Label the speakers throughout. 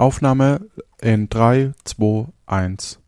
Speaker 1: Aufnahme in 3, 2, 1.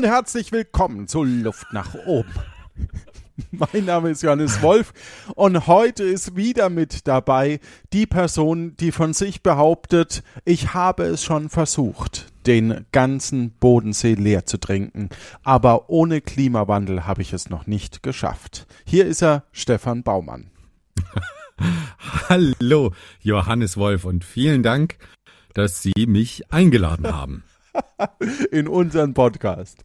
Speaker 1: und herzlich willkommen zu Luft nach oben. Mein Name ist Johannes Wolf und heute ist wieder mit dabei die Person, die von sich behauptet, ich habe es schon versucht, den ganzen Bodensee leer zu trinken, aber ohne Klimawandel habe ich es noch nicht geschafft. Hier ist er, Stefan Baumann.
Speaker 2: Hallo, Johannes Wolf und vielen Dank, dass Sie mich eingeladen haben.
Speaker 1: in unseren Podcast.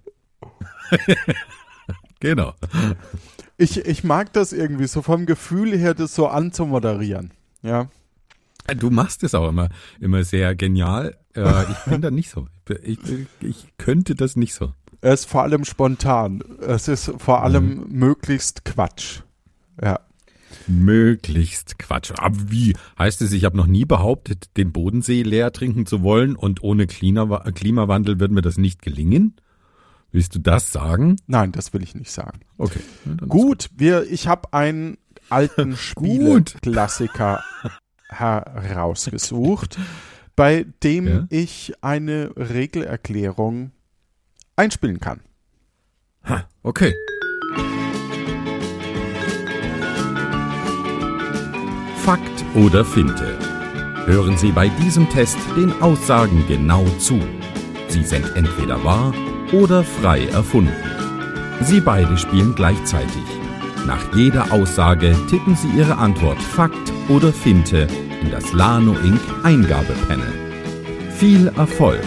Speaker 2: genau.
Speaker 1: Ich, ich mag das irgendwie so vom Gefühl her, das so anzumoderieren. Ja.
Speaker 2: Du machst es auch immer, immer sehr genial. Äh, ich bin da nicht so. Ich, ich könnte das nicht so.
Speaker 1: Es ist vor allem spontan. Es ist vor allem mhm. möglichst Quatsch. Ja.
Speaker 2: Möglichst Quatsch. Aber wie heißt es, ich habe noch nie behauptet, den Bodensee leer trinken zu wollen und ohne Klimawandel wird mir das nicht gelingen? Willst du das sagen?
Speaker 1: Nein, das will ich nicht sagen.
Speaker 2: Okay.
Speaker 1: Ja, gut, wir, ich habe einen alten Spieleklassiker herausgesucht, bei dem ja? ich eine Regelerklärung einspielen kann.
Speaker 2: Ha, okay. Fakt oder Finte. Hören Sie bei diesem Test den Aussagen genau zu. Sie sind entweder wahr oder frei erfunden. Sie beide spielen gleichzeitig. Nach jeder Aussage tippen Sie Ihre Antwort Fakt oder Finte in das Lano Inc. Eingabepanel. Viel Erfolg!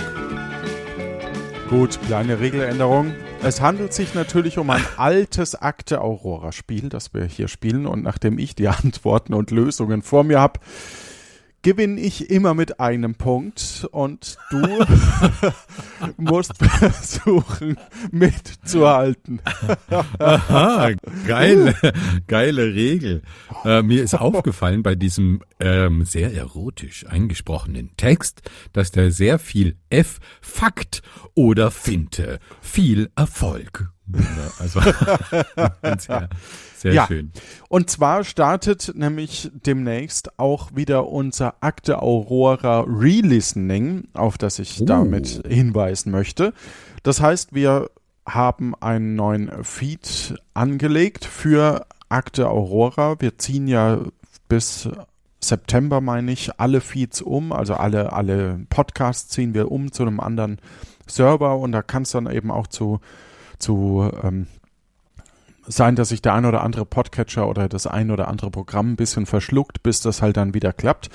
Speaker 1: Gut, kleine Regeländerung. Es handelt sich natürlich um ein altes Akte Aurora Spiel, das wir hier spielen. Und nachdem ich die Antworten und Lösungen vor mir habe, gewinne ich immer mit einem Punkt und du musst versuchen mitzuhalten.
Speaker 2: Aha, geile, geile Regel. Äh, mir ist aufgefallen bei diesem ähm, sehr erotisch eingesprochenen Text, dass da sehr viel F, Fakt oder Finte, viel Erfolg. Also
Speaker 1: sehr, sehr ja. schön. Und zwar startet nämlich demnächst auch wieder unser Akte Aurora Relistening, auf das ich uh. damit hinweisen möchte. Das heißt, wir haben einen neuen Feed angelegt für Akte Aurora. Wir ziehen ja bis September, meine ich, alle Feeds um, also alle, alle Podcasts ziehen wir um zu einem anderen Server und da kann es dann eben auch zu zu ähm, sein, dass sich der ein oder andere Podcatcher oder das ein oder andere Programm ein bisschen verschluckt, bis das halt dann wieder klappt.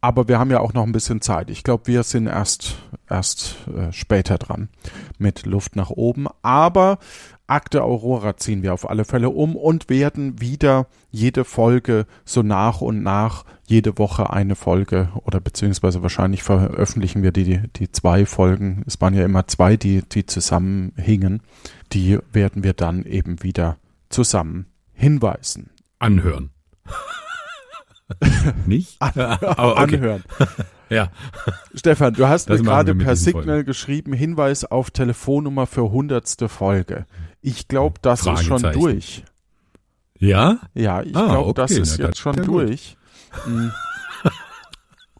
Speaker 1: Aber wir haben ja auch noch ein bisschen Zeit. Ich glaube, wir sind erst, erst äh, später dran mit Luft nach oben. Aber Akte Aurora ziehen wir auf alle Fälle um und werden wieder jede Folge so nach und nach jede Woche eine Folge oder beziehungsweise wahrscheinlich veröffentlichen wir die, die zwei Folgen. Es waren ja immer zwei, die, die zusammenhingen. Die werden wir dann eben wieder zusammen hinweisen.
Speaker 2: Anhören. Nicht?
Speaker 1: An okay. Anhören.
Speaker 2: ja.
Speaker 1: Stefan, du hast das mir gerade per Signal Folgen. geschrieben, Hinweis auf Telefonnummer für hundertste Folge. Ich glaube, das ist schon durch.
Speaker 2: Ja?
Speaker 1: Ja, ich ah, glaube, okay. das ist Na, jetzt schon durch. Hm.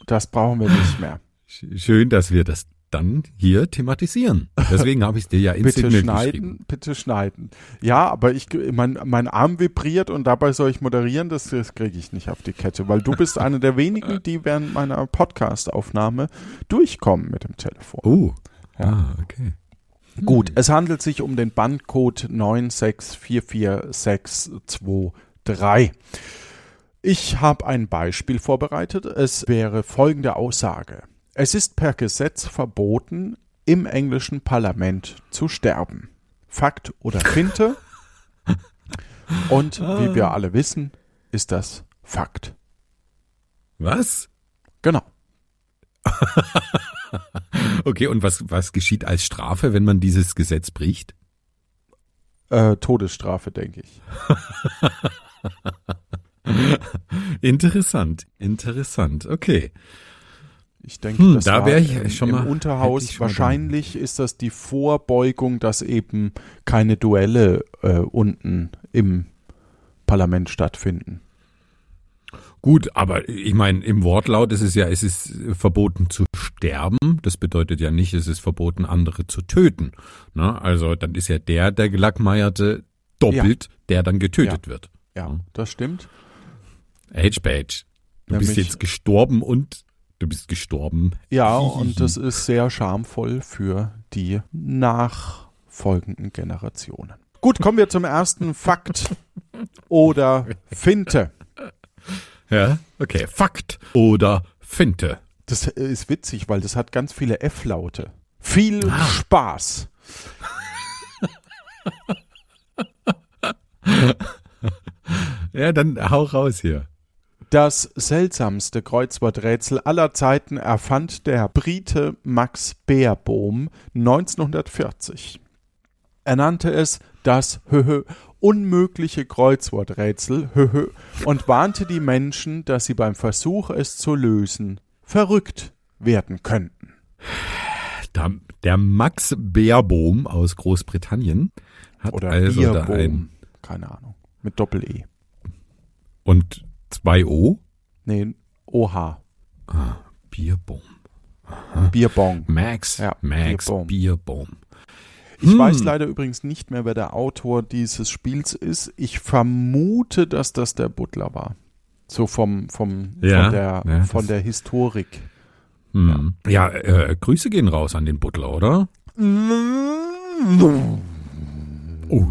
Speaker 1: Das brauchen wir nicht mehr.
Speaker 2: Schön, dass wir das dann hier thematisieren. Deswegen habe ich es dir ja ins
Speaker 1: Bitte schneiden, bitte schneiden. Ja, aber ich, mein, mein Arm vibriert und dabei soll ich moderieren, das, das kriege ich nicht auf die Kette, weil du bist einer der wenigen, die während meiner Podcast-Aufnahme durchkommen mit dem Telefon.
Speaker 2: Oh, ja, ah, okay.
Speaker 1: Gut, es handelt sich um den Bandcode 9644623. Ich habe ein Beispiel vorbereitet. Es wäre folgende Aussage. Es ist per Gesetz verboten, im englischen Parlament zu sterben. Fakt oder Finte? Und wie wir alle wissen, ist das Fakt.
Speaker 2: Was?
Speaker 1: Genau.
Speaker 2: okay, und was, was geschieht als Strafe, wenn man dieses Gesetz bricht?
Speaker 1: Äh, Todesstrafe, denke ich.
Speaker 2: interessant, interessant. Okay.
Speaker 1: Ich denke,
Speaker 2: hm, das da wäre ich schon
Speaker 1: im
Speaker 2: mal
Speaker 1: Unterhaus. Wahrscheinlich ist das die Vorbeugung, dass eben keine Duelle äh, unten im Parlament stattfinden.
Speaker 2: Gut, aber ich meine, im Wortlaut ist es ja, es ist verboten zu sterben. Das bedeutet ja nicht, es ist verboten, andere zu töten. Ne? Also dann ist ja der, der Gelackmeierte, doppelt, ja. der dann getötet
Speaker 1: ja.
Speaker 2: wird.
Speaker 1: Ja, das stimmt.
Speaker 2: H-Page. Du Nämlich, bist jetzt gestorben und du bist gestorben.
Speaker 1: Ja, und das ist sehr schamvoll für die nachfolgenden Generationen. Gut, kommen wir zum ersten Fakt oder Finte.
Speaker 2: Ja, okay. Fakt oder Finte.
Speaker 1: Das ist witzig, weil das hat ganz viele F-Laute. Viel ah. Spaß.
Speaker 2: ja, dann hau raus hier.
Speaker 1: Das seltsamste Kreuzworträtsel aller Zeiten erfand der Brite Max Beerbohm 1940. Er nannte es das Höhö unmögliche Kreuzworträtsel Höhö und warnte die Menschen, dass sie beim Versuch, es zu lösen, verrückt werden könnten.
Speaker 2: Der Max Beerbohm aus Großbritannien hat
Speaker 1: Oder
Speaker 2: also
Speaker 1: Bierbohm,
Speaker 2: da ein
Speaker 1: keine Ahnung, mit Doppel-E.
Speaker 2: Und zwei O?
Speaker 1: Nee, OH.
Speaker 2: Ah, Bierbohm.
Speaker 1: Aha. Bierbong.
Speaker 2: Max, ja, Max Bierbohm. Bierbohm.
Speaker 1: Ich hm. weiß leider übrigens nicht mehr, wer der Autor dieses Spiels ist. Ich vermute, dass das der Butler war. So vom, vom,
Speaker 2: ja,
Speaker 1: von, der,
Speaker 2: ja,
Speaker 1: von der Historik.
Speaker 2: Hm. Ja, ja äh, Grüße gehen raus an den Butler, oder? Oh,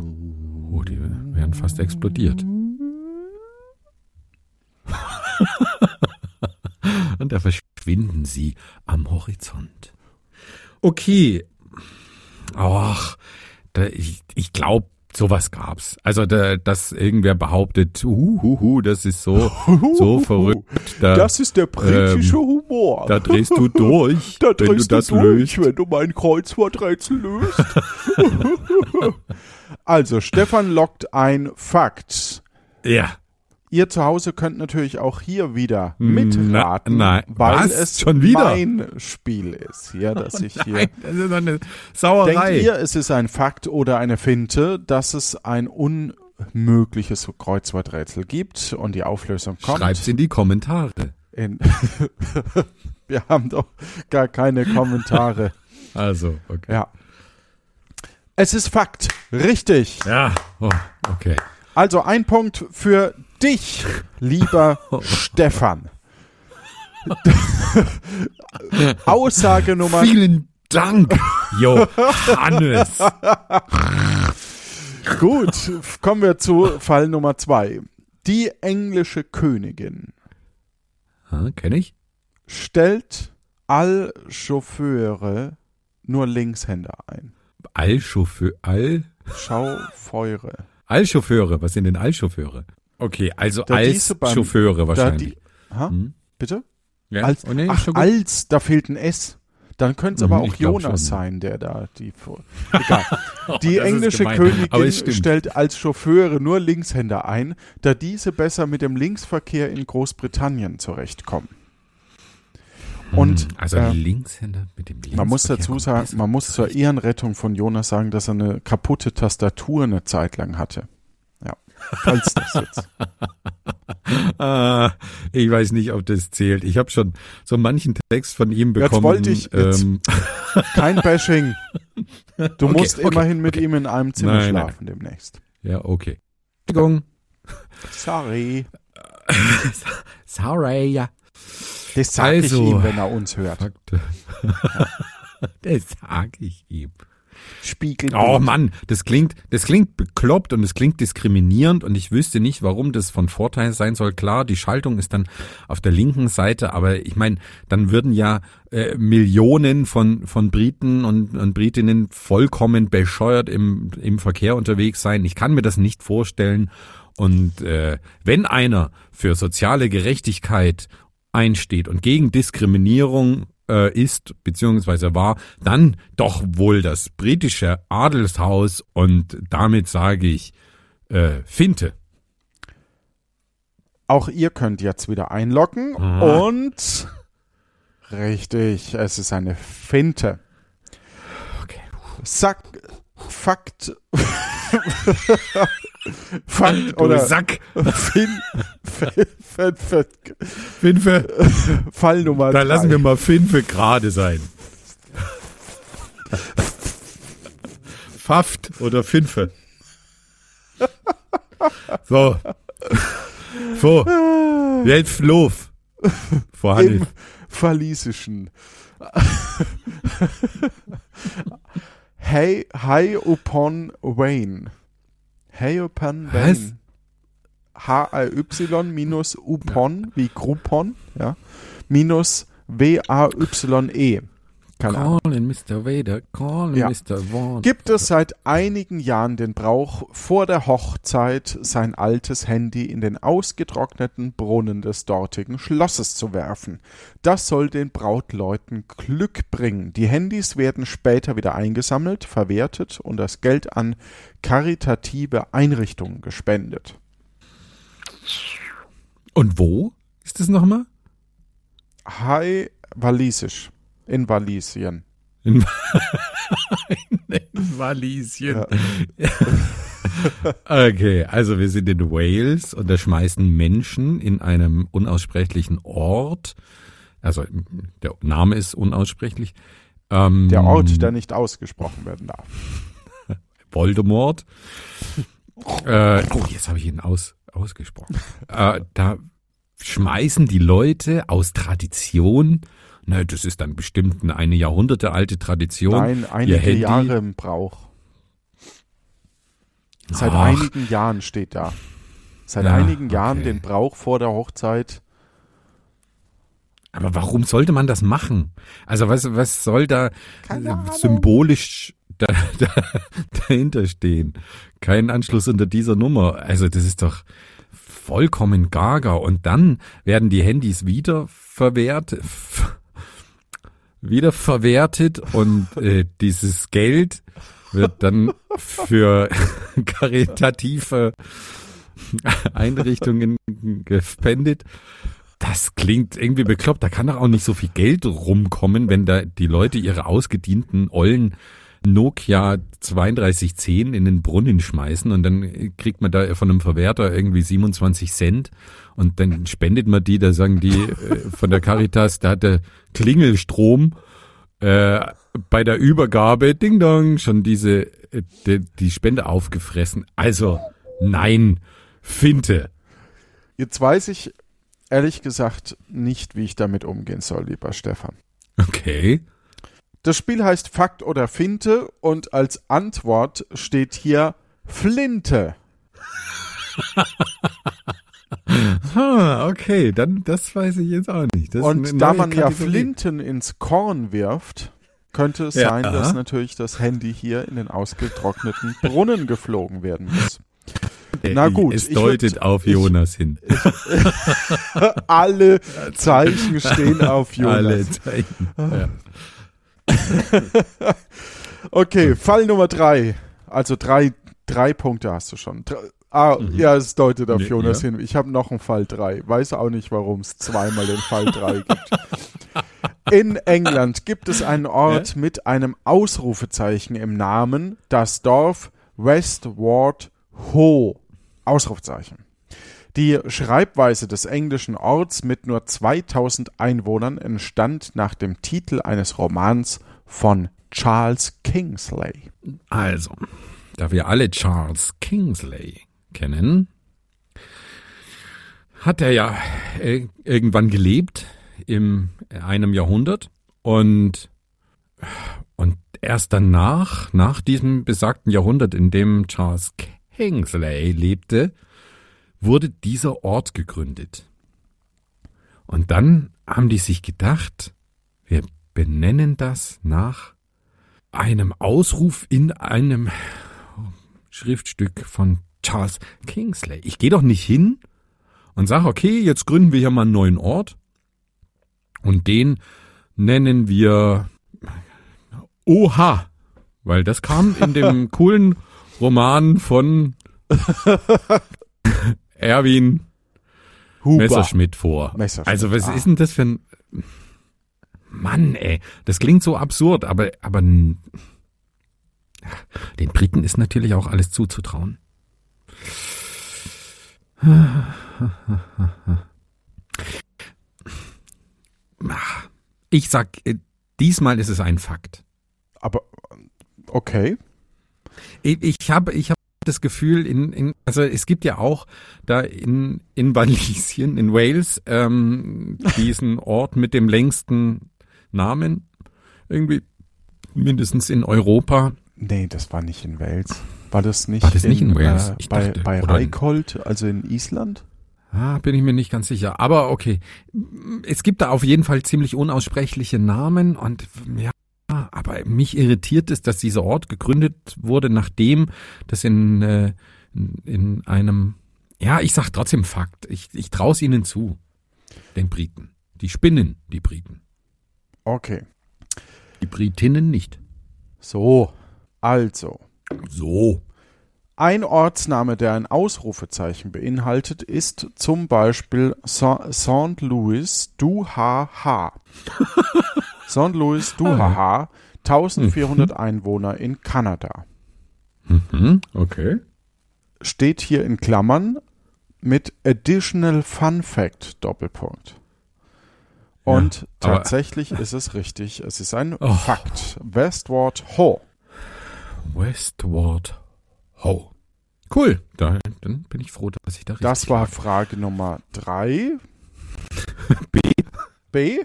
Speaker 2: oh die werden fast explodiert. Und da verschwinden sie am Horizont. Okay. Ach, da, ich, ich glaube, sowas gab's. Also da, dass irgendwer behauptet, huhuhu, das ist so so verrückt.
Speaker 1: Da, das ist der britische ähm, Humor.
Speaker 2: Da drehst du durch,
Speaker 1: da
Speaker 2: wenn du das du durch,
Speaker 1: löst. wenn du mein Kreuzworträtsel löst. also Stefan lockt ein Fakt.
Speaker 2: Ja.
Speaker 1: Ihr zu Hause könnt natürlich auch hier wieder mitraten,
Speaker 2: Na, nein,
Speaker 1: weil
Speaker 2: was?
Speaker 1: es
Speaker 2: schon wieder
Speaker 1: mein Spiel ist. Ja, dass ich hier.
Speaker 2: Nein, das ist eine Sauerei.
Speaker 1: Denkt ihr, es ist ein Fakt oder eine Finte, dass es ein unmögliches Kreuzworträtsel gibt und die Auflösung kommt?
Speaker 2: Schreibt's in die Kommentare.
Speaker 1: In Wir haben doch gar keine Kommentare.
Speaker 2: Also, okay.
Speaker 1: Ja. Es ist Fakt. Richtig.
Speaker 2: Ja, oh, okay.
Speaker 1: Also ein Punkt für dich, lieber Stefan. Aussage Nummer.
Speaker 2: Vielen Dank, Johannes.
Speaker 1: Gut, kommen wir zu Fall Nummer zwei. Die englische Königin.
Speaker 2: Kenne ich.
Speaker 1: Stellt all Chauffeure nur Linkshänder ein.
Speaker 2: All Chauffeur, all?
Speaker 1: Schaufeure.
Speaker 2: Allchauffeure, was sind denn Allchauffeure? Okay, also
Speaker 1: Da
Speaker 2: als
Speaker 1: beim-
Speaker 2: Chauffeure wahrscheinlich.
Speaker 1: Die, ha?
Speaker 2: Hm?
Speaker 1: Bitte?
Speaker 2: Ja?
Speaker 1: Als,
Speaker 2: Oh, nee,
Speaker 1: ach, als, da fehlt ein S. Dann könnte es
Speaker 2: Mhm,
Speaker 1: aber auch Jonas sein, der da die. Egal. Die
Speaker 2: das ist
Speaker 1: englische Königin stellt als Chauffeure nur Linkshänder ein, da diese besser mit dem Linksverkehr in Großbritannien zurechtkommen. Und
Speaker 2: Hm, also
Speaker 1: äh,
Speaker 2: Linkshänder mit dem Linksverkehr
Speaker 1: man muss dazu sagen, man muss zur. Ehrenrettung von Jonas sagen, dass er eine kaputte Tastatur eine Zeit lang hatte. Falls das jetzt.
Speaker 2: Ah, ich weiß nicht, ob das zählt. Ich habe schon so manchen Text von ihm bekommen.
Speaker 1: Jetzt wollte ich- jetzt-
Speaker 2: ähm,
Speaker 1: Kein Bashing. Du
Speaker 2: Okay,
Speaker 1: musst
Speaker 2: okay,
Speaker 1: immerhin mit ihm in einem Zimmer
Speaker 2: Nein, nein.
Speaker 1: schlafen demnächst.
Speaker 2: ja, okay. Entschuldigung.
Speaker 1: Sorry.
Speaker 2: Sorry, ja.
Speaker 1: Das sage
Speaker 2: Also,
Speaker 1: ich ihm, wenn er uns hört.
Speaker 2: Fakte. das sag ich ihm.
Speaker 1: Spiegel.
Speaker 2: Oh Mann, das klingt, das klingt bekloppt und es klingt diskriminierend und ich wüsste nicht, warum das von Vorteil sein soll. Klar, die Schaltung ist dann auf der linken Seite, aber ich meine, dann würden ja äh, Millionen von von Briten und, und Britinnen vollkommen bescheuert im im Verkehr unterwegs sein. Ich kann mir das nicht vorstellen. Und äh, wenn einer für soziale Gerechtigkeit einsteht und gegen Diskriminierung äh, ist, beziehungsweise war, dann doch wohl das britische Adelshaus und damit sage ich äh, Finte.
Speaker 1: Auch ihr könnt jetzt wieder einloggen mhm. und richtig, es ist eine Finte. Okay. Sack, Fakt.
Speaker 2: Fakt oder Sack.
Speaker 1: Fin,
Speaker 2: Finfe.
Speaker 1: Fall Nummer
Speaker 2: Da lassen wir mal Finfe gerade sein. Pfafft oder Finfe. So. So. Jetzt Lof.
Speaker 1: Vorhanden. Im Verliesischen. hey, hi upon Wayne. Hey upon Wayne. H-A-Y minus upon, wie Groupon, ja, minus W-A-Y-E.
Speaker 2: Keine Calling Mr. Vader, calling ja. Mr. Vaughn.
Speaker 1: Gibt es seit einigen Jahren den Brauch, vor der Hochzeit sein altes Handy in den ausgetrockneten Brunnen des dortigen Schlosses zu werfen. Das soll den Brautleuten Glück bringen. Die Handys werden später wieder eingesammelt, verwertet und das Geld an karitative Einrichtungen gespendet.
Speaker 2: Und wo ist das nochmal?
Speaker 1: Hi, Walisisch. In Walisien.
Speaker 2: In, in Walisien. Ja. okay, also wir sind in Wales und da schmeißen Menschen in einem unaussprechlichen Ort, also der Name ist unaussprechlich.
Speaker 1: Ähm, der Ort, der nicht ausgesprochen werden darf.
Speaker 2: Voldemort. äh, oh, jetzt habe ich ihn aus, ausgesprochen. äh, da schmeißen die Leute aus Tradition na, das ist dann bestimmt eine Jahrhunderte alte Tradition.
Speaker 1: Nein, einige Jahre im Brauch. Seit Ach. einigen Jahren steht da. Seit ja, einigen Jahren okay. den Brauch vor der Hochzeit.
Speaker 2: Aber warum sollte man das machen? Also was, was soll da symbolisch da, da, dahinter stehen? Kein Anschluss unter dieser Nummer. Also das ist doch vollkommen gaga. Und dann werden die Handys wieder verwehrt, wiederverwertet und äh, dieses Geld wird dann für karitative Einrichtungen gespendet. Das klingt irgendwie bekloppt. Da kann doch auch nicht so viel Geld rumkommen, wenn da die Leute ihre ausgedienten Ollen Nokia 3210 in den Brunnen schmeißen und dann kriegt man da von einem Verwerter irgendwie 27 Cent und dann spendet man die, da sagen die äh, von der Caritas, da hat der Klingelstrom äh, bei der Übergabe, ding dong, schon diese äh, die, die Spende aufgefressen. Also nein, Finte.
Speaker 1: Jetzt weiß ich ehrlich gesagt nicht, wie ich damit umgehen soll, lieber Stefan.
Speaker 2: Okay.
Speaker 1: Das Spiel heißt Fakt oder Finte und als Antwort steht hier Flinte.
Speaker 2: ah, okay, dann das weiß ich jetzt auch nicht. Das
Speaker 1: und da man Kategorie. ja Flinten ins Korn wirft, könnte es ja. sein, dass natürlich das Handy hier in den ausgetrockneten Brunnen geflogen werden muss.
Speaker 2: Na gut. Es deutet würd, auf Jonas ich, hin.
Speaker 1: alle Zeichen stehen auf Jonas. Alle Zeichen. Ja. okay, Fall Nummer drei. Also drei, drei Punkte hast du schon. ah, mhm. ja, es deutet auf nee, Jonas ja. hin. Ich habe noch einen Fall drei. Weiß auch nicht, warum es zweimal den Fall drei gibt. In England gibt es einen Ort ja? mit einem Ausrufezeichen im Namen, das Dorf Westward Ho. Ausrufezeichen. Die Schreibweise des englischen Orts mit nur 2000 Einwohnern entstand nach dem Titel eines Romans von Charles Kingsley.
Speaker 2: Also, da wir alle Charles Kingsley kennen, hat er ja äh, irgendwann gelebt in einem Jahrhundert und und erst danach, nach diesem besagten Jahrhundert, in dem Charles Kingsley lebte, wurde dieser Ort gegründet. Und dann haben die sich gedacht, wir benennen das nach einem Ausruf in einem Schriftstück von Charles Kingsley. Ich gehe doch nicht hin und sage, okay, jetzt gründen wir hier mal einen neuen Ort. Und den nennen wir Oha, weil das kam in dem coolen Roman von Erwin Huber. Messerschmidt vor. Messerschmidt. Also was ah. ist denn das für ein Mann, ey, das klingt so absurd, aber aber den Briten ist natürlich auch alles zuzutrauen. Ich sag, äh, diesmal ist es ein Fakt.
Speaker 1: Aber okay.
Speaker 2: Ich, ich habe ich hab das Gefühl, in, in, also es gibt ja auch da in, in Walisien, in Wales, ähm, diesen Ort mit dem längsten Namen. Irgendwie mindestens in Europa.
Speaker 1: Nee, das war nicht in Wales. War das nicht,
Speaker 2: war das in, nicht in Wales?
Speaker 1: Äh, bei dachte, bei Reykholt, also in Island?
Speaker 2: Ah, bin ich mir nicht ganz sicher. Aber okay. Es gibt da auf jeden Fall ziemlich unaussprechliche Namen und ja, aber mich irritiert es, dass dieser Ort gegründet wurde, nachdem das in, äh, in einem, ja, ich sag trotzdem Fakt. Ich, ich traue es ihnen zu, den Briten. Die spinnen, die Briten.
Speaker 1: Okay.
Speaker 2: Die Britinnen nicht.
Speaker 1: So, also.
Speaker 2: So.
Speaker 1: Ein Ortsname, der ein Ausrufezeichen beinhaltet, ist zum Beispiel St. Louis du Ha Ha. St. Louis du Ha Ha, 1400 mhm. Einwohner in Kanada.
Speaker 2: Mhm, okay.
Speaker 1: Steht hier in Klammern mit Additional Fun Fact Doppelpunkt. Und ja, tatsächlich ist es richtig. Es ist ein oh. Fakt. Westward Ho.
Speaker 2: Westward Ho. Cool. Da, dann bin ich froh, dass ich da richtig
Speaker 1: Das war lag. Frage Nummer drei. B. B.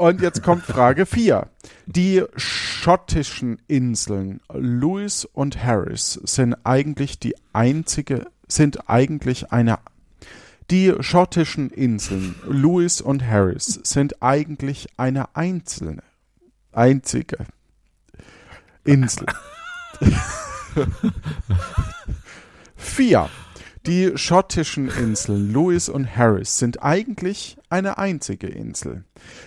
Speaker 1: Und jetzt kommt Frage vier. Die schottischen Inseln Lewis und Harris sind eigentlich die einzige, sind eigentlich eine die schottischen Inseln Lewis und Harris sind eigentlich eine einzelne, einzige Insel. Vier. Die schottischen Inseln Lewis und Harris sind eigentlich eine einzige Insel.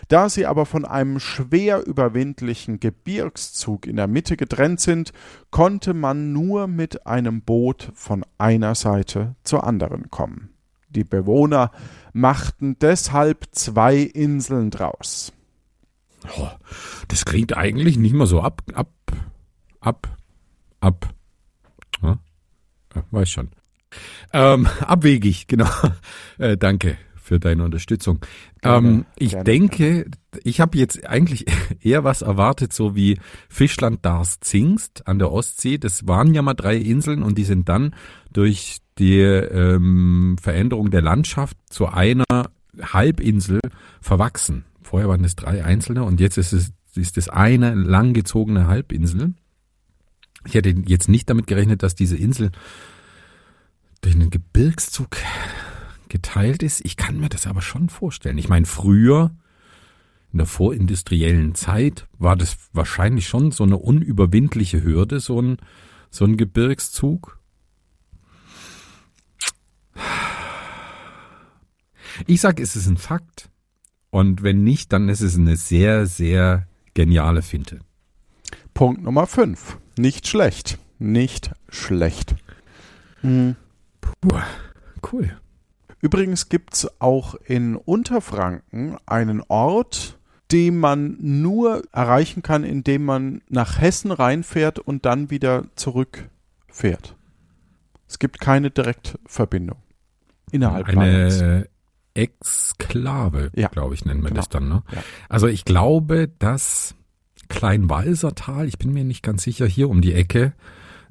Speaker 1: Da sie aber von einem schwer überwindlichen Gebirgszug in der Mitte getrennt sind, konnte man nur mit einem Boot von einer Seite zur anderen kommen. Die Bewohner machten deshalb zwei Inseln draus.
Speaker 2: Oh, das klingt eigentlich nicht mal so ab, ab, ab, ab. Ja, weiß schon. Ähm, abwegig, genau. Äh, danke für deine Unterstützung. Gerne, ähm, ich gerne, denke, ich habe jetzt eigentlich eher was erwartet, so wie Fischland Dars Zingst an der Ostsee. Das waren ja mal drei Inseln und die sind dann durch die ähm, Veränderung der Landschaft zu einer Halbinsel verwachsen. Vorher waren es drei einzelne und jetzt ist es ist es eine langgezogene Halbinsel. Ich hätte jetzt nicht damit gerechnet, dass diese Insel durch einen Gebirgszug geteilt ist. Ich kann mir das aber schon vorstellen. Ich meine, früher, in der vorindustriellen Zeit, war das wahrscheinlich schon so eine unüberwindliche Hürde, so ein, so ein Gebirgszug. Ich sag, es ist ein Fakt. Und wenn nicht, dann ist es eine sehr, sehr geniale Finte.
Speaker 1: Punkt Nummer 5. Nicht schlecht. Nicht schlecht.
Speaker 2: Mhm. Puh, cool.
Speaker 1: Übrigens gibt es auch in Unterfranken einen Ort, den man nur erreichen kann, indem man nach Hessen reinfährt und dann wieder zurückfährt. Es gibt keine Direktverbindung innerhalb
Speaker 2: Eine Bayerns. Exklave, ja. glaube ich, nennen wir genau. das dann. Ne? Ja. Also ich glaube, dass Kleinwalsertal, ich bin mir nicht ganz sicher, hier um die Ecke,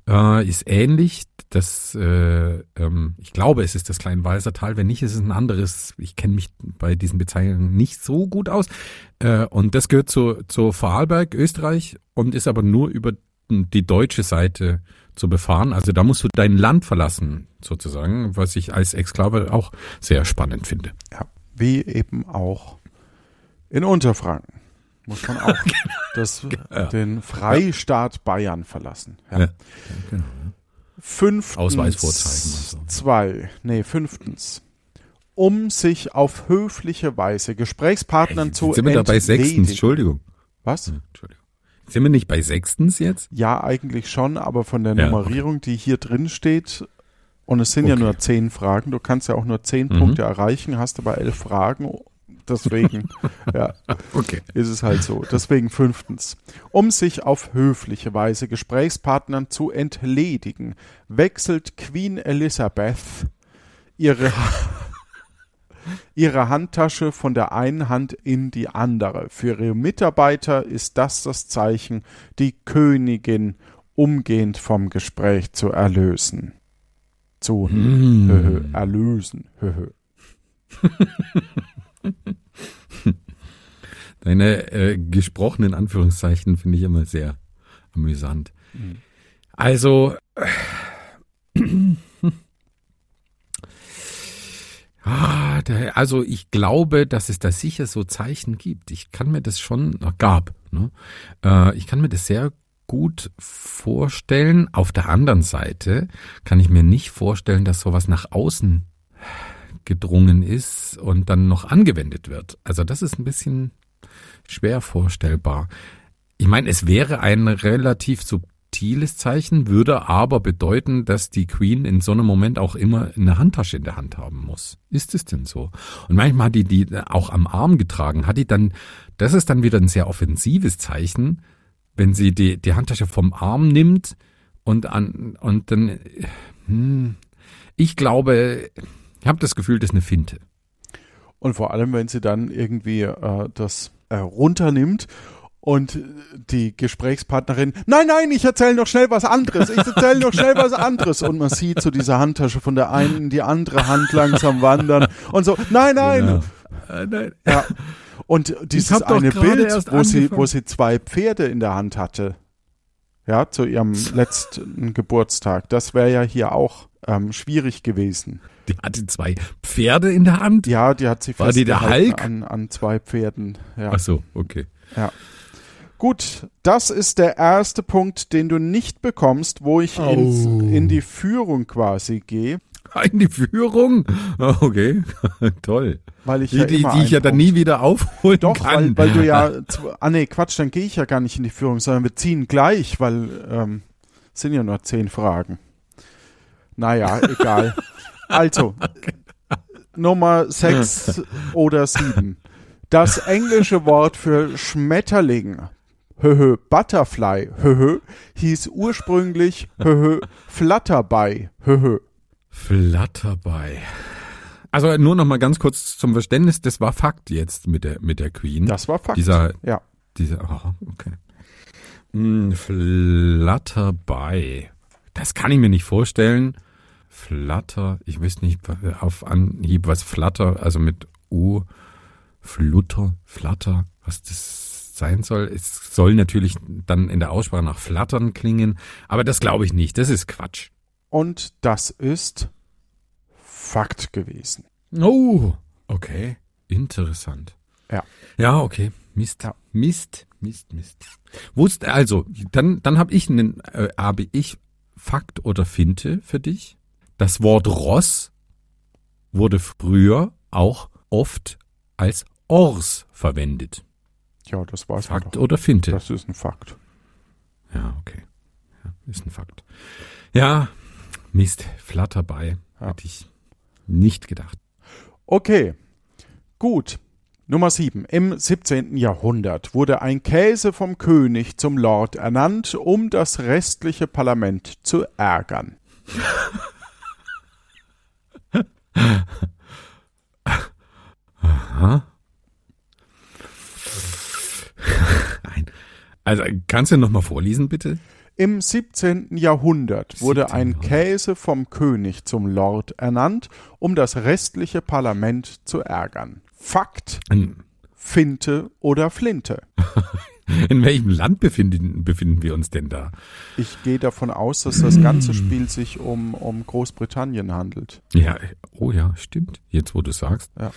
Speaker 2: äh, ist ähnlich. Das, äh, ähm, ich glaube, es ist das Kleinwalsertal. Wenn nicht, ist es ein anderes. Ich kenne mich bei diesen Bezeichnungen nicht so gut aus. Äh, und das gehört zu, zu Vorarlberg, Österreich, und ist aber nur über die deutsche Seite zu befahren. Also da musst du dein Land verlassen, sozusagen, was ich als Exklave auch sehr spannend finde.
Speaker 1: Ja, wie eben auch in Unterfranken muss man auch genau. das, ja. den Freistaat Bayern verlassen. Ja. ja. Genau. Fünftens.
Speaker 2: Ausweis vorzeigen.
Speaker 1: Zwei. Nee, fünftens. um sich auf höfliche Weise Gesprächspartnern
Speaker 2: Hey,
Speaker 1: zu
Speaker 2: sind wir da bei sechstens? Entschuldigung.
Speaker 1: Was?
Speaker 2: Ja, Entschuldigung. Sind wir nicht bei sechstens jetzt?
Speaker 1: Ja, eigentlich schon, aber von der
Speaker 2: Ja,
Speaker 1: Nummerierung, die hier drin steht, und es sind ja
Speaker 2: Okay.
Speaker 1: nur zehn Fragen, du kannst ja auch nur zehn
Speaker 2: Mhm.
Speaker 1: Punkte erreichen, hast aber elf Fragen, deswegen, ja,
Speaker 2: Okay.
Speaker 1: ist es halt so. Deswegen fünftens. Um sich auf höfliche Weise Gesprächspartnern zu entledigen, wechselt Queen Elizabeth ihre, ihre Handtasche von der einen Hand in die andere. Für ihre Mitarbeiter ist das das Zeichen, die Königin umgehend vom Gespräch zu erlösen. Zu höhö, erlösen.
Speaker 2: Deine äh, gesprochenen Anführungszeichen finde ich immer sehr amüsant. Also, ah, da, also ich glaube, dass es da sicher so Zeichen gibt. Ich kann mir das schon, gab, ne? äh, ich kann mir das sehr gut vorstellen. Auf der anderen Seite kann ich mir nicht vorstellen, dass sowas nach außen gedrungen ist und dann noch angewendet wird. Also das ist ein bisschen schwer vorstellbar. Ich meine, es wäre ein relativ subtiles Zeichen, würde aber bedeuten, dass die Queen in so einem Moment auch immer eine Handtasche in der Hand haben muss. Ist es denn so? Und manchmal hat die die auch am Arm getragen. Hat die dann, das ist dann wieder ein sehr offensives Zeichen, wenn sie die, die Handtasche vom Arm nimmt und an, und dann, hm, ich glaube, ich habe das Gefühl, das ist eine Finte.
Speaker 1: Und vor allem, wenn sie dann irgendwie äh, das äh, runternimmt und die Gesprächspartnerin, nein, nein, ich erzähle noch schnell was anderes, ich erzähle noch schnell was anderes. Und man sieht so diese Handtasche von der einen in die andere Hand langsam wandern und so, nein, nein.
Speaker 2: Genau. Äh, nein.
Speaker 1: Ja. Und dieses eine Bild, wo sie, wo sie zwei Pferde in der Hand hatte, ja, zu ihrem letzten Geburtstag, das wäre ja hier auch ähm, schwierig gewesen.
Speaker 2: Die hatte zwei Pferde in der Hand.
Speaker 1: Ja, die hat sie
Speaker 2: War die der Hulk?
Speaker 1: An, an zwei Pferden. Ja.
Speaker 2: Ach so, okay.
Speaker 1: Gut, das ist der erste Punkt, den du nicht bekommst, wo ich ins,
Speaker 2: Oh.
Speaker 1: in die Führung quasi gehe,
Speaker 2: In die Führung? Ah, Okay, toll.
Speaker 1: weil ich
Speaker 2: Die,
Speaker 1: ja
Speaker 2: die, die ich ja dann nie wieder aufholen
Speaker 1: Doch,
Speaker 2: kann.
Speaker 1: weil, weil du ja, ah nee, Quatsch, dann gehe ich ja gar nicht in die Führung, sondern wir ziehen gleich, weil ähm, sind ja nur zehn Fragen. Naja, egal. Also, Nummer sechs oder sieben. Das englische Wort für Schmetterling, höhö, Butterfly, höhö, hieß ursprünglich, höhö, Flutterby, höhö.
Speaker 2: Flatterbei. Also nur noch mal ganz kurz zum Verständnis, das war Fakt jetzt mit der mit der Queen.
Speaker 1: Das war Fakt.
Speaker 2: Dieser
Speaker 1: ja.
Speaker 2: dieser aha, okay. Hm, Flatterbei. Das kann ich mir nicht vorstellen. Flatter, ich weiß nicht auf Anhieb was Flatter, also mit U Flutter, Flatter, was das sein soll. Es soll natürlich dann in der Aussprache nach Flattern klingen, aber das glaube ich nicht. Das ist Quatsch.
Speaker 1: Und das ist Fakt gewesen.
Speaker 2: Oh, okay. Interessant.
Speaker 1: Ja.
Speaker 2: Ja, okay. Mist.
Speaker 1: Ja.
Speaker 2: Mist, Mist, Mist. Wusste, also, dann, dann habe ich einen, äh, habe ich Fakt oder Finte für dich. Das Wort Ross wurde früher auch oft als Ors verwendet.
Speaker 1: Ja, das weiß man
Speaker 2: Fakt
Speaker 1: doch.
Speaker 2: oder Finte?
Speaker 1: Das ist ein Fakt.
Speaker 2: Ja, okay. Ja, ist ein Fakt. Ja, Mist, Flatterbei.
Speaker 1: Ja.
Speaker 2: Hätte ich nicht gedacht.
Speaker 1: Okay, gut. Nummer 7. Im 17. Jahrhundert wurde ein Käse vom König zum Lord ernannt, um das restliche Parlament zu ärgern.
Speaker 2: Aha. Nein. Also, kannst du noch mal vorlesen, bitte?
Speaker 1: Im 17. Jahrhundert wurde
Speaker 2: 17.
Speaker 1: ein. Käse vom König zum Lord ernannt, um das restliche Parlament zu ärgern. Fakt,
Speaker 2: In,
Speaker 1: Finte oder Flinte?
Speaker 2: in welchem Land befinden, befinden wir uns denn da?
Speaker 1: Ich gehe davon aus, dass das ganze Spiel sich um, um Großbritannien handelt.
Speaker 2: Ja, oh ja, stimmt. Jetzt, wo du sagst.
Speaker 1: Ja.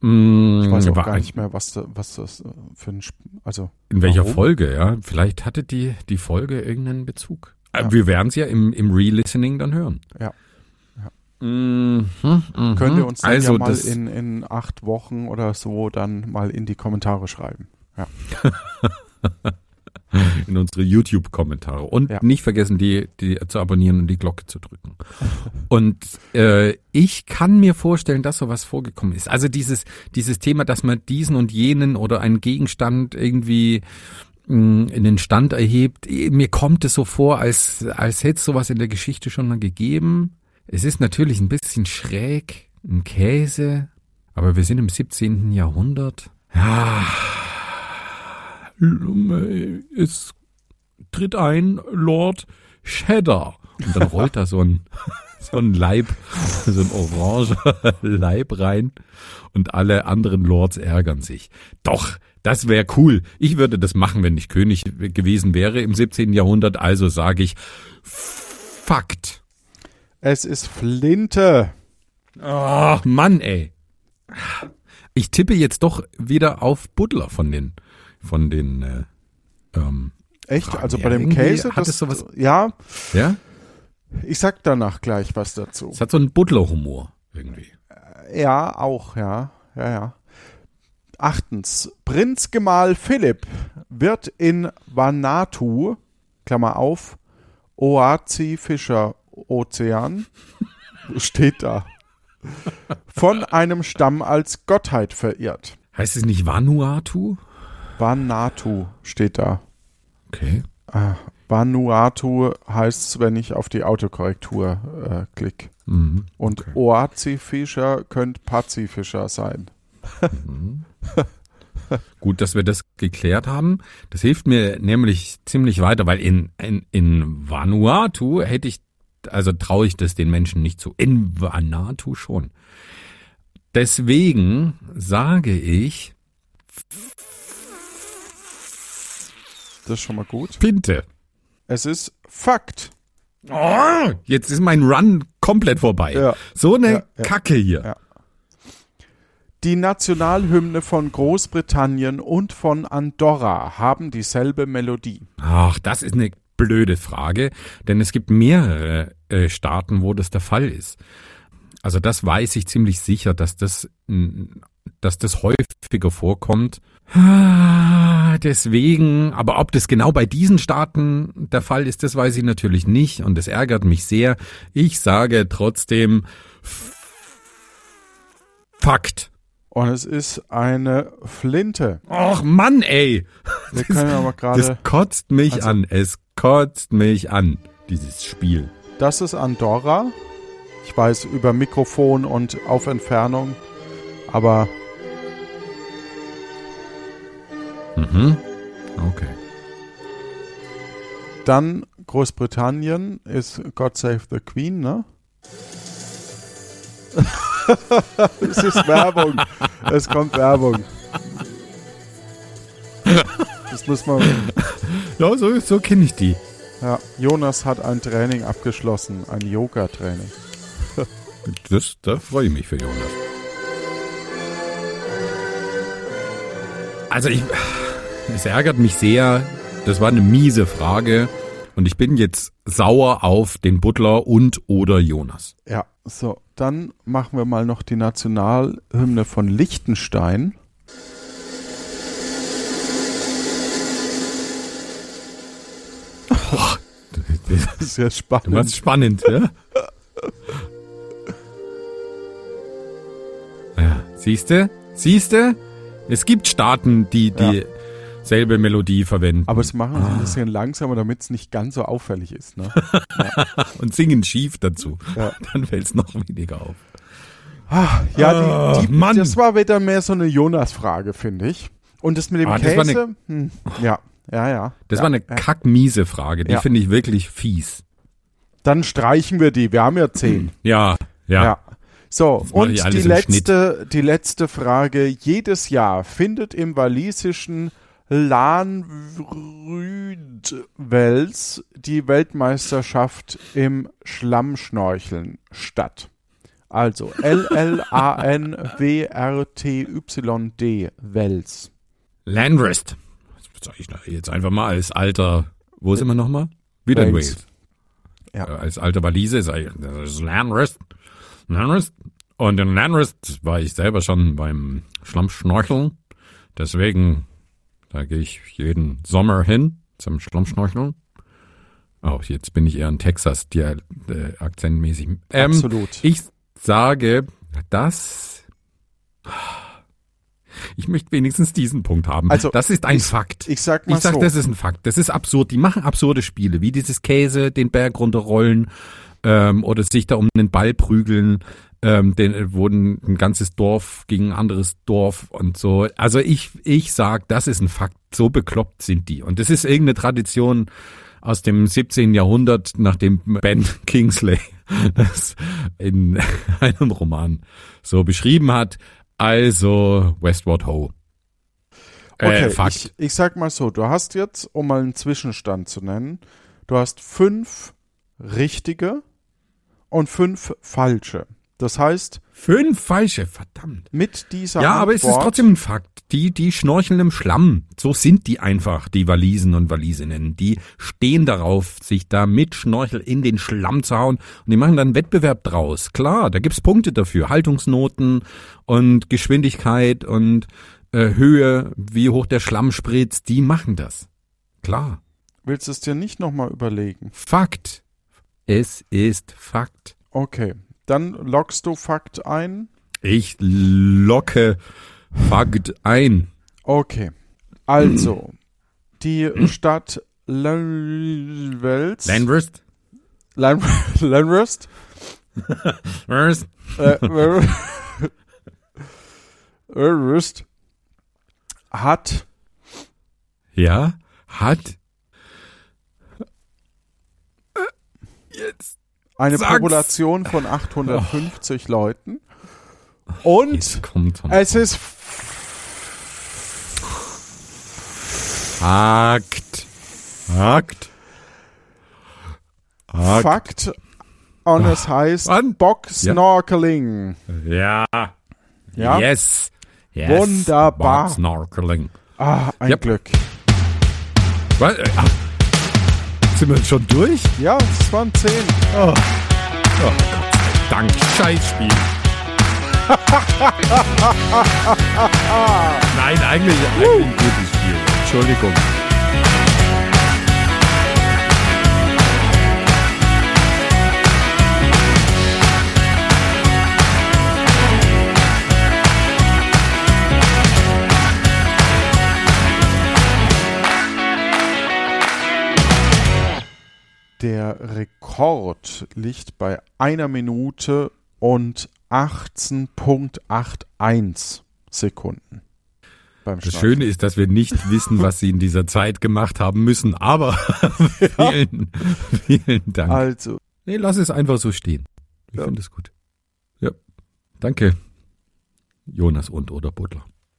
Speaker 2: Mm,
Speaker 1: Ich weiß auch
Speaker 2: war
Speaker 1: gar nicht mehr, was, was das äh, für ein, Sp also
Speaker 2: In welcher
Speaker 1: warum?
Speaker 2: Folge, ja? Vielleicht hatte die, die Folge irgendeinen Bezug. Äh,
Speaker 1: Ja.
Speaker 2: Wir werden es ja im, im Re-Listening dann hören.
Speaker 1: Ja. Mhm, mh. Könnt ihr uns dann also ja mal in, in acht Wochen oder so dann mal in die Kommentare schreiben. Ja.
Speaker 2: in unsere YouTube-Kommentare. Und ja. nicht vergessen, die, die zu abonnieren und die Glocke zu drücken. und äh, ich kann mir vorstellen, dass sowas vorgekommen ist. Also dieses, dieses Thema, dass man diesen und jenen oder einen Gegenstand irgendwie mh, mm, in den Stand erhebt, mir kommt es so vor, als, als hätte es sowas in der Geschichte schon mal gegeben. Es ist natürlich ein bisschen schräg, ein Käse, aber wir sind im 17. Jahrhundert. Ja, es tritt ein Lord Cheddar. Und dann rollt da so ein, so ein Leib, so ein oranger Leib rein und alle anderen Lords ärgern sich. Doch, das wäre cool. Ich würde das machen, wenn ich König gewesen wäre im 17. Jahrhundert. Also sage ich Fakt.
Speaker 1: Es ist Flinte.
Speaker 2: Ach, Mann, ey. Ich tippe jetzt doch wieder auf Butler von den von den äh, ähm,
Speaker 1: Echt? Fragen. Also bei dem Käse?
Speaker 2: Hat es sowas?
Speaker 1: Ja.
Speaker 2: Ja?
Speaker 1: Ich sag danach gleich was dazu.
Speaker 2: Es hat so einen Butler-Humor irgendwie.
Speaker 1: Äh, ja, auch, ja. Ja, ja. Achtens. Prinzgemahl Philipp wird in Vanuatu, Klammer auf, Oazi Fischer Ozean, steht da, von einem Stamm als Gottheit verehrt.
Speaker 2: Heißt es nicht Vanuatu?
Speaker 1: Vanuatu steht da.
Speaker 2: Okay.
Speaker 1: Ah, Vanuatu heißt es, wenn ich auf die Autokorrektur äh, klicke. Mhm, Und okay. Oazi-Fischer könnte Pazifischer sein.
Speaker 2: Mhm. Gut, dass wir das geklärt haben. Das hilft mir nämlich ziemlich weiter, weil in, in, in Vanuatu hätte ich, also traue ich das den Menschen nicht zu. In Vanuatu schon. Deswegen sage ich
Speaker 1: Das ist schon mal gut.
Speaker 2: Pinte.
Speaker 1: Es ist Fakt.
Speaker 2: Oh, jetzt ist mein Run komplett vorbei. Ja. So eine ja, ja. Kacke hier.
Speaker 1: Die Nationalhymne von Großbritannien und von Andorra haben dieselbe Melodie.
Speaker 2: Ach, das ist eine blöde Frage, denn es gibt mehrere äh, Staaten, wo das der Fall ist. Also das weiß ich ziemlich sicher, dass das, dass das häufiger vorkommt. Ah, deswegen, aber ob das genau bei diesen Staaten der Fall ist, das weiß ich natürlich nicht und es ärgert mich sehr. Ich sage trotzdem Fakt.
Speaker 1: Und es ist eine Flinte.
Speaker 2: Och Mann, ey.
Speaker 1: Wir können aber gerade.
Speaker 2: Das kotzt mich also, an. Es kotzt mich an, dieses Spiel.
Speaker 1: Das ist Andorra. Ich weiß über Mikrofon und auf Entfernung, aber
Speaker 2: Mhm. Okay.
Speaker 1: Dann Großbritannien ist God Save the Queen, ne? es ist Werbung. Es kommt Werbung. Das muss man.
Speaker 2: Ja, so, so kenne ich die.
Speaker 1: Ja, Jonas hat ein Training abgeschlossen, ein Yoga-Training.
Speaker 2: das, da freue ich mich für Jonas. Also ich, es ärgert mich sehr. Das war eine miese Frage. Und ich bin jetzt sauer auf den Butler und oder Jonas.
Speaker 1: Ja, so, dann machen wir mal noch die Nationalhymne von Liechtenstein.
Speaker 2: Oh, das ist ja spannend. Du machst spannend, ja? ja, siehste? Siehste? Es gibt Staaten, die, die, ja selbe Melodie verwenden.
Speaker 1: Aber es machen sie ah. ein bisschen langsamer, damit es nicht ganz so auffällig ist. Ne?
Speaker 2: Ja. Und singen schief dazu. Ja. Dann fällt es noch weniger auf.
Speaker 1: Ah, ja, die, die, ah, Mann. das war wieder mehr so eine Jonas-Frage, finde ich. Und das mit dem ah, Käse, eine, hm, ja, ja, ja.
Speaker 2: Das
Speaker 1: ja,
Speaker 2: war eine kackmiese Frage, die finde ich wirklich fies.
Speaker 1: Dann streichen wir die, wir haben ja zehn.
Speaker 2: Ja, ja. ja.
Speaker 1: So, und die letzte, die letzte Frage. Jedes Jahr findet im walisischen Lanrüd-Wels die Weltmeisterschaft im Schlammschnorcheln statt. Also L-L-A-N-W-R-T-Y-D Wels.
Speaker 2: Landrest. Das ich jetzt einfach mal als alter, wo sind wir nochmal? Wieder in Wales. Ja. Als alter Walise ich, das ist Landrest. Landrest. Und in Landrest war ich selber schon beim Schlammschnorcheln. Deswegen, da gehe ich jeden Sommer hin zum Schlammschnorcheln. Oh, jetzt bin ich eher in Texas, die, äh, akzentmäßig.
Speaker 1: Ähm, Absolut.
Speaker 2: Ich sage, dass ich möchte wenigstens diesen Punkt haben. Also, das ist ein
Speaker 1: ich,
Speaker 2: Fakt.
Speaker 1: Ich sag mal
Speaker 2: ich sag,
Speaker 1: so.
Speaker 2: das ist ein Fakt. Das ist absurd. Die machen absurde Spiele, wie dieses Käse, den Berg runterrollen ähm, oder sich da um den Ball prügeln. Ähm, den, wo ein, ein ganzes Dorf gegen ein anderes Dorf und so. Also ich, ich sag, das ist ein Fakt. So bekloppt sind die. Und das ist irgendeine Tradition aus dem 17. Jahrhundert, nachdem Ben Kingsley das in einem Roman so beschrieben hat. Also Westward Ho.
Speaker 1: Äh, okay, ich, ich sag mal so, du hast jetzt, um mal einen Zwischenstand zu nennen, du hast fünf richtige und fünf falsche. Das heißt.
Speaker 2: Fünf falsche, verdammt.
Speaker 1: Mit dieser
Speaker 2: Ja, Antwort, aber es ist trotzdem ein Fakt. Die, die schnorcheln im Schlamm. So sind die einfach, die Walisen und Walisinnen. Die stehen darauf, sich da mit Schnorchel in den Schlamm zu hauen und die machen dann einen Wettbewerb draus. Klar, da gibt's Punkte dafür. Haltungsnoten und Geschwindigkeit und äh, Höhe, wie hoch der Schlamm spritzt. Die machen das. Klar.
Speaker 1: Willst du es dir nicht nochmal überlegen?
Speaker 2: Fakt. Es ist Fakt.
Speaker 1: Okay. Dann lockst du Fakt ein.
Speaker 2: Ich locke Fakt ein.
Speaker 1: Okay. Also, die Stadt Lanwels.
Speaker 2: Landrust?
Speaker 1: Landrust. Landrust. Landrust. Hat.
Speaker 2: Ja, hat. Jetzt
Speaker 1: eine Sag's. Population von 850 oh. Leuten. Und es ist
Speaker 2: Fakt. Fakt.
Speaker 1: Fakt. Fakt. Und es heißt Mann. Bock Snorkeling.
Speaker 2: Ja. ja. Yes. yes.
Speaker 1: Wunderbar.
Speaker 2: Bock Snorkeling.
Speaker 1: Ah, ein yep. Glück.
Speaker 2: Was? Ach. Sind wir schon durch?
Speaker 1: Ja, es waren zehn.
Speaker 2: Oh. oh Gott sei Dank. Scheißspiel. Nein, eigentlich, eigentlich ein gutes Spiel. Entschuldigung.
Speaker 1: Der Rekord liegt bei einer Minute und 18.81 Sekunden.
Speaker 2: das Schöne ist, dass wir nicht wissen, was sie in dieser Zeit gemacht haben müssen, aber vielen, vielen Dank.
Speaker 1: Also.
Speaker 2: Nee, lass es einfach so stehen. Ich ja. finde es gut. Ja. Danke, Jonas und oder Butler.